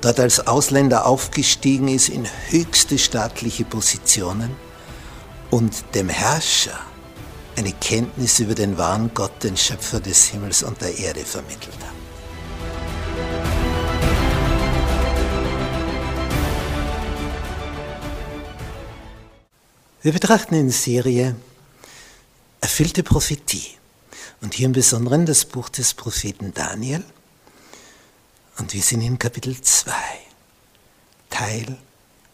dort als Ausländer aufgestiegen ist in höchste staatliche Positionen und dem Herrscher eine Kenntnis über den wahren Gott, den Schöpfer des Himmels und der Erde vermittelt hat. Wir betrachten in Serie erfüllte Prophetie und hier im Besonderen das Buch des Propheten Daniel und wir sind in Kapitel 2, Teil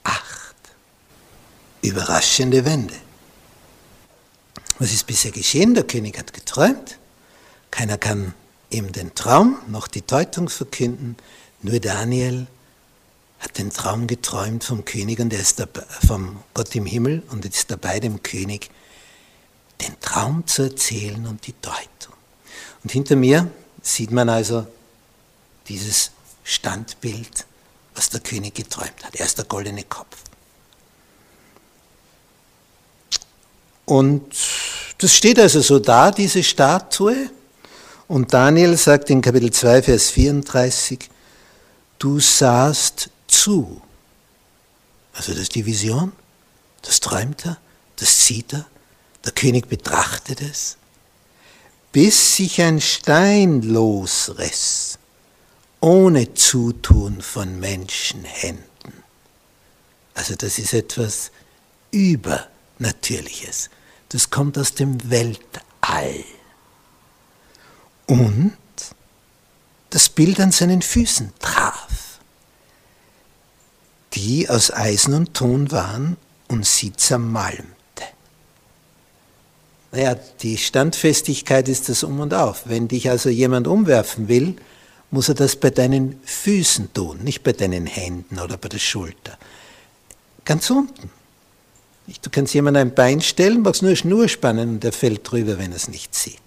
8. Überraschende Wende. Was ist bisher geschehen? Der König hat geträumt. Keiner kann ihm den Traum noch die Deutung verkünden. Nur Daniel hat den Traum geträumt vom König und er ist vom Gott im Himmel und ist dabei dem König den Traum zu erzählen und die Deutung. Und hinter mir sieht man also dieses Standbild, was der König geträumt hat. Er ist der goldene Kopf. Und das steht also so da, diese Statue. Und Daniel sagt in Kapitel 2, Vers 34, du sahst zu. Also das ist die Vision, das träumt er, das sieht er, der König betrachtet es, bis sich ein Stein losriss ohne Zutun von Menschenhänden. Also das ist etwas Übernatürliches. Das kommt aus dem Weltall. Und das Bild an seinen Füßen traf, die aus Eisen und Ton waren und sie zermalmte. Naja, die Standfestigkeit ist das Um und Auf. Wenn dich also jemand umwerfen will, muss er das bei deinen Füßen tun, nicht bei deinen Händen oder bei der Schulter. Ganz unten. Du kannst jemandem ein Bein stellen, magst nur eine Schnur spannen und der fällt drüber, wenn er es nicht sieht.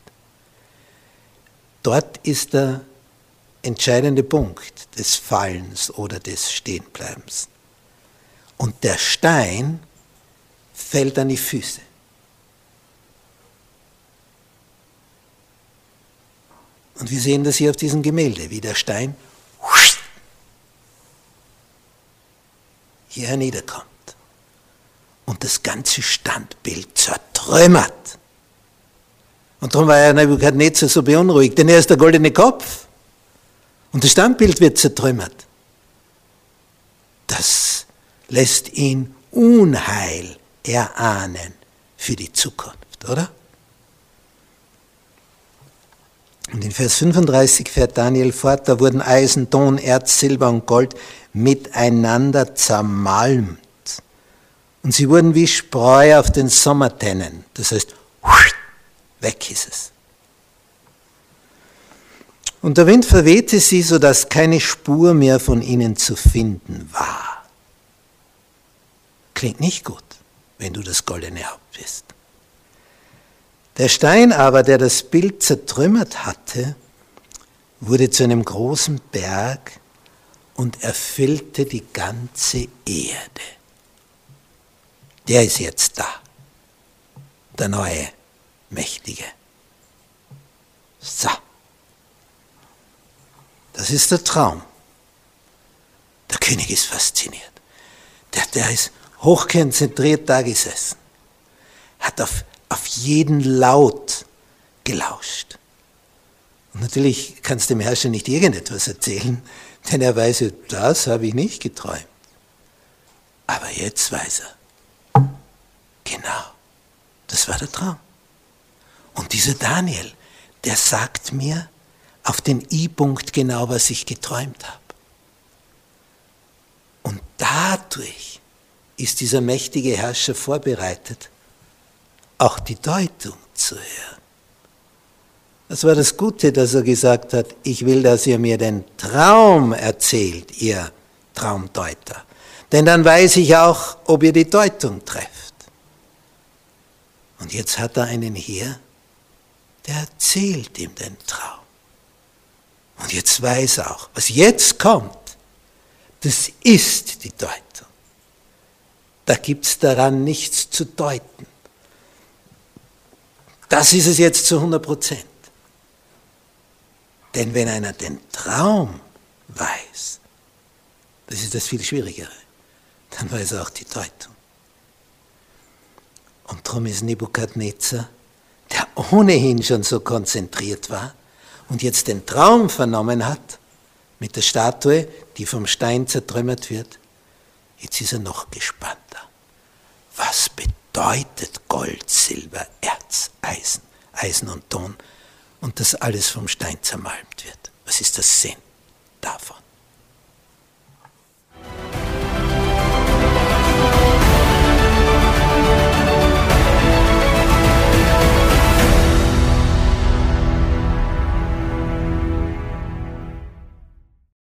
Dort ist der entscheidende Punkt des Fallens oder des Stehenbleibens. Und der Stein fällt an die Füße. Und wir sehen das hier auf diesem Gemälde, wie der Stein hier herniederkommt und das ganze Standbild zertrümmert. Und darum war er Nebuchadnezzar so beunruhigt, denn er ist der goldene Kopf. Und das Standbild wird zertrümmert. Das lässt ihn Unheil erahnen für die Zukunft, oder? Und in Vers 35 fährt Daniel fort, da wurden Eisen, Ton, Erz, Silber und Gold miteinander zermalmt. Und sie wurden wie Spreu auf den Sommertennen. Das heißt, weg ist es. Und der Wind verwehte sie, sodass keine Spur mehr von ihnen zu finden war. Klingt nicht gut, wenn du das goldene Haupt bist. Der Stein aber, der das Bild zertrümmert hatte, wurde zu einem großen Berg und erfüllte die ganze Erde. Der ist jetzt da, der neue Mächtige. So, das ist der Traum. Der König ist fasziniert. Der, der ist hochkonzentriert da gesessen, hat auf auf jeden Laut gelauscht. Und natürlich kannst du dem Herrscher nicht irgendetwas erzählen, denn er weiß, das habe ich nicht geträumt. Aber jetzt weiß er, genau, das war der Traum. Und dieser Daniel, der sagt mir auf den I-Punkt genau, was ich geträumt habe. Und dadurch ist dieser mächtige Herrscher vorbereitet, auch die Deutung zu hören. Das war das Gute, dass er gesagt hat, ich will, dass ihr mir den Traum erzählt, ihr Traumdeuter. Denn dann weiß ich auch, ob ihr die Deutung trefft. Und jetzt hat er einen hier, der erzählt ihm den Traum. Und jetzt weiß er auch, was jetzt kommt, das ist die Deutung. Da gibt es daran nichts zu deuten. Das ist es jetzt zu 100 Prozent. Denn wenn einer den Traum weiß, das ist das viel Schwierigere, dann weiß er auch die Deutung. Und darum ist Nebukadnezar, der ohnehin schon so konzentriert war und jetzt den Traum vernommen hat mit der Statue, die vom Stein zertrümmert wird, jetzt ist er noch gespannter. Was bedeutet Gold, Silber, Erz, Eisen, Eisen und Ton und dass alles vom Stein zermalmt wird? Was ist der Sinn davon?